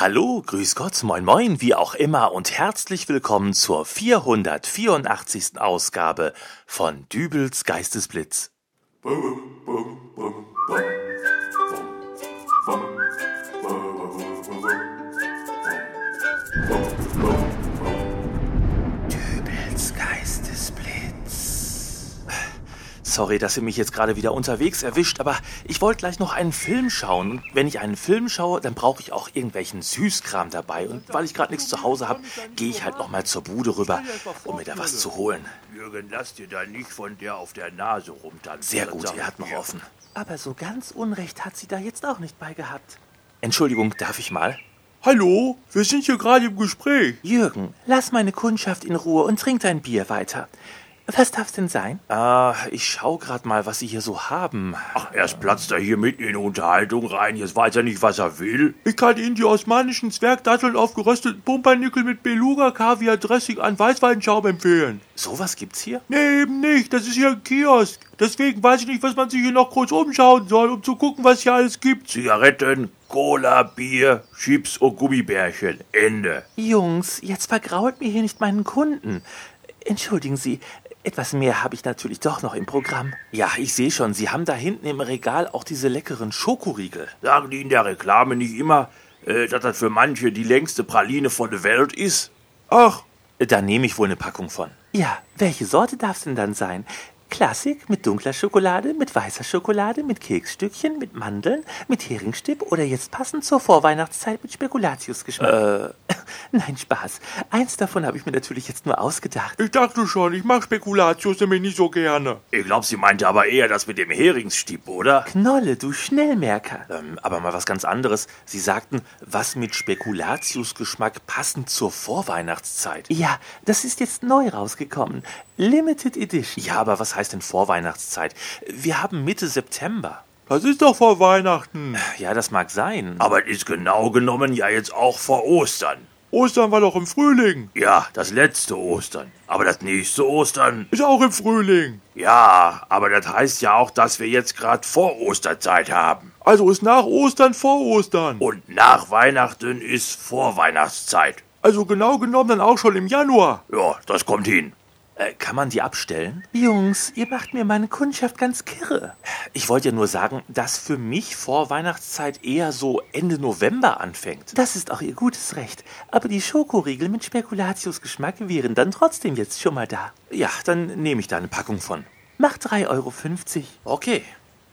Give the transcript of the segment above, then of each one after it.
Hallo, grüß Gott, moin moin, wie auch immer und herzlich willkommen zur 484. Ausgabe von Dübels Geistesblitz. Dübels Sorry, dass ihr mich jetzt gerade wieder unterwegs erwischt, aber ich wollte gleich noch einen Film schauen. Und wenn ich einen Film schaue, dann brauche ich auch irgendwelchen Süßkram dabei. Und weil ich gerade nichts zu Hause habe, gehe ich halt noch mal zur Bude rüber, um mir da was zu holen. Jürgen, lass dir da nicht von der auf der Nase rumtanzen. Sehr gut, er hat noch offen. Aber so ganz Unrecht hat sie da jetzt auch nicht bei gehabt. Entschuldigung, darf ich mal? Hallo, wir sind hier gerade im Gespräch. Jürgen, lass meine Kundschaft in Ruhe und trink dein Bier weiter. Was darf's denn sein? Ah, ich schau grad mal, was Sie hier so haben. Ach, erst platzt er hier mitten in die Unterhaltung rein. Jetzt weiß er nicht, was er will. Ich kann Ihnen die osmanischen Zwergdatteln auf gerösteten Pumpernickel mit Beluga, Kaviar, Dressing an Weißweinschaum empfehlen. Sowas gibt's hier? Nee, eben nicht. Das ist hier ein Kiosk. Deswegen weiß ich nicht, was man sich hier noch kurz umschauen soll, um zu gucken, was hier alles gibt. Zigaretten, Cola, Bier, Chips und Gummibärchen. Ende. Jungs, jetzt vergrault mir hier nicht meinen Kunden. Entschuldigen Sie, etwas mehr habe ich natürlich doch noch im Programm. Ja, ich sehe schon, Sie haben da hinten im Regal auch diese leckeren Schokoriegel. Sagen die in der Reklame nicht immer, äh, dass das für manche die längste Praline von der Welt ist? Ach, Da nehme ich wohl eine Packung von. Ja, welche Sorte darf's denn dann sein? Klassik mit dunkler Schokolade, mit weißer Schokolade, mit Keksstückchen, mit Mandeln, mit Heringsstipp oder jetzt passend zur Vorweihnachtszeit mit Spekulatiusgeschmack? Äh, nein, Spaß. Eins davon habe ich mir natürlich jetzt nur ausgedacht. ich dachte schon, ich mag Spekulatius nämlich nicht so gerne. Ich glaube, sie meinte aber eher das mit dem Heringsstipp, oder? Knolle, du Schnellmerker. Ähm, aber mal was ganz anderes. Sie sagten, was mit Spekulatiusgeschmack passend zur Vorweihnachtszeit. Ja, das ist jetzt neu rausgekommen. Limited Edition. Ja, aber was heißt denn Vorweihnachtszeit? Wir haben Mitte September. Das ist doch vor Weihnachten. Ja, das mag sein. Aber es ist genau genommen ja jetzt auch vor Ostern. Ostern war doch im Frühling. Ja, das letzte Ostern. Aber das nächste Ostern ist auch im Frühling. Ja, aber das heißt ja auch, dass wir jetzt gerade vor Osterzeit haben. Also ist nach Ostern vor Ostern. Und nach Weihnachten ist Vorweihnachtszeit. Also genau genommen dann auch schon im Januar. Ja, das kommt hin. Äh, kann man die abstellen? Jungs, ihr macht mir meine Kundschaft ganz kirre. Ich wollte ja nur sagen, dass für mich Vorweihnachtszeit eher so Ende November anfängt. Das ist auch ihr gutes Recht. Aber die Schokoriegel mit Spekulatiusgeschmack wären dann trotzdem jetzt schon mal da. Ja, dann nehme ich da eine Packung von. Macht 3,50 Euro. Okay.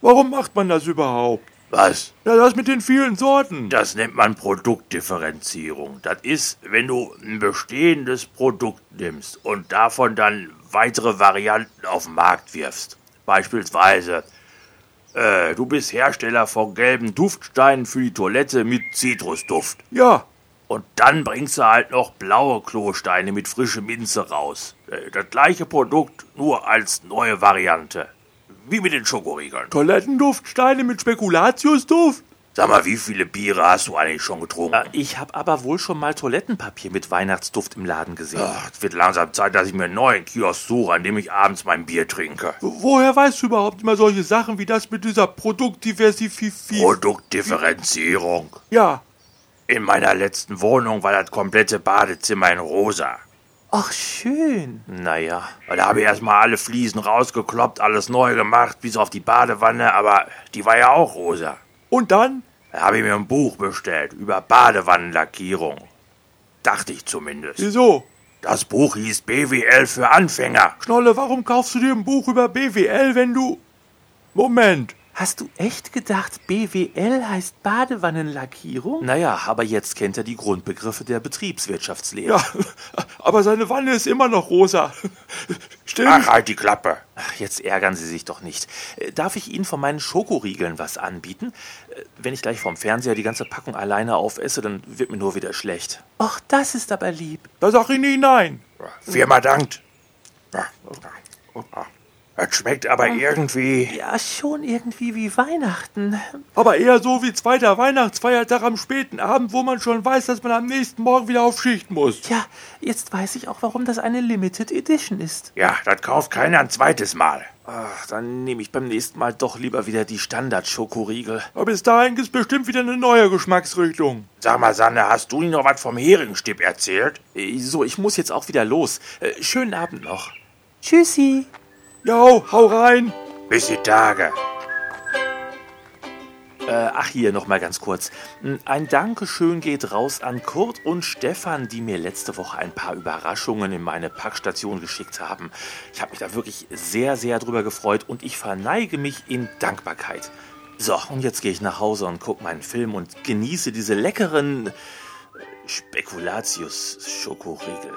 Warum macht man das überhaupt? Was? Ja, das mit den vielen Sorten. Das nennt man Produktdifferenzierung. Das ist, wenn du ein bestehendes Produkt nimmst und davon dann weitere Varianten auf den Markt wirfst. Beispielsweise, äh, du bist Hersteller von gelben Duftsteinen für die Toilette mit Zitrusduft. Ja. Und dann bringst du halt noch blaue Klosteine mit frische Minze raus. Äh, Das gleiche Produkt, nur als neue Variante. Wie mit den Schokoriegeln. Toilettenduftsteine mit Spekulatiusduft? Sag mal, wie viele Biere hast du eigentlich schon getrunken? Äh, Ich habe aber wohl schon mal Toilettenpapier mit Weihnachtsduft im Laden gesehen. Ach, es wird langsam Zeit, dass ich mir einen neuen Kiosk suche, an dem ich abends mein Bier trinke. Woher weißt du überhaupt immer solche Sachen wie das mit dieser Produktdiversifizierung? Produktdifferenzierung. Ja. In meiner letzten Wohnung war das komplette Badezimmer in rosa. Ach, schön. Naja, Da habe ich erstmal alle Fliesen rausgekloppt, alles neu gemacht, bis auf die Badewanne, aber die war ja auch rosa. Und dann? Da habe ich mir ein Buch bestellt über Badewannenlackierung. Dachte ich zumindest. Wieso? Das Buch hieß BWL für Anfänger. Schnolle, warum kaufst du dir ein Buch über BWL, wenn du... Moment. Hast du echt gedacht, BWL heißt Badewannenlackierung? naja, aber jetzt kennt er die Grundbegriffe der Betriebswirtschaftslehre. Ja, aber seine Wanne ist immer noch rosa. Stimmt. Ach, halt die Klappe. Ach, jetzt ärgern Sie sich doch nicht. Äh, Darf ich Ihnen von meinen Schokoriegeln was anbieten? Äh, Wenn ich gleich vom Fernseher die ganze Packung alleine aufesse, dann wird mir nur wieder schlecht. Och, das ist aber lieb. Da sag ich nie nein. Firma dankt. Das schmeckt aber irgendwie. Ja, schon irgendwie wie Weihnachten. Aber eher so wie zweiter Weihnachtsfeiertag am späten Abend, wo man schon weiß, dass man am nächsten Morgen wieder auf Schicht muss. Ja, jetzt weiß ich auch, warum das eine Limited Edition ist. Ja, das kauft keiner ein zweites Mal. Ach, dann nehme ich beim nächsten Mal doch lieber wieder die Standard-Schokoriegel. Aber bis dahin gibt's bestimmt wieder eine neue Geschmacksrichtung. Sag mal, Sanne, hast du nicht noch was vom Heringsstipp erzählt? Äh, So, ich muss jetzt auch wieder los. Äh, schönen Abend noch. Tschüssi. Jo, hau rein. Bis die Tage. Äh, ach, hier nochmal ganz kurz. Hm, Ein Dankeschön geht raus an Kurt und Stefan, die mir letzte Woche ein paar Überraschungen in meine Packstation geschickt haben. Ich habe mich da wirklich sehr, sehr drüber gefreut und ich verneige mich in Dankbarkeit. So, und jetzt gehe ich nach Hause und gucke meinen Film und genieße diese leckeren äh, Spekulatius-Schokoriegel.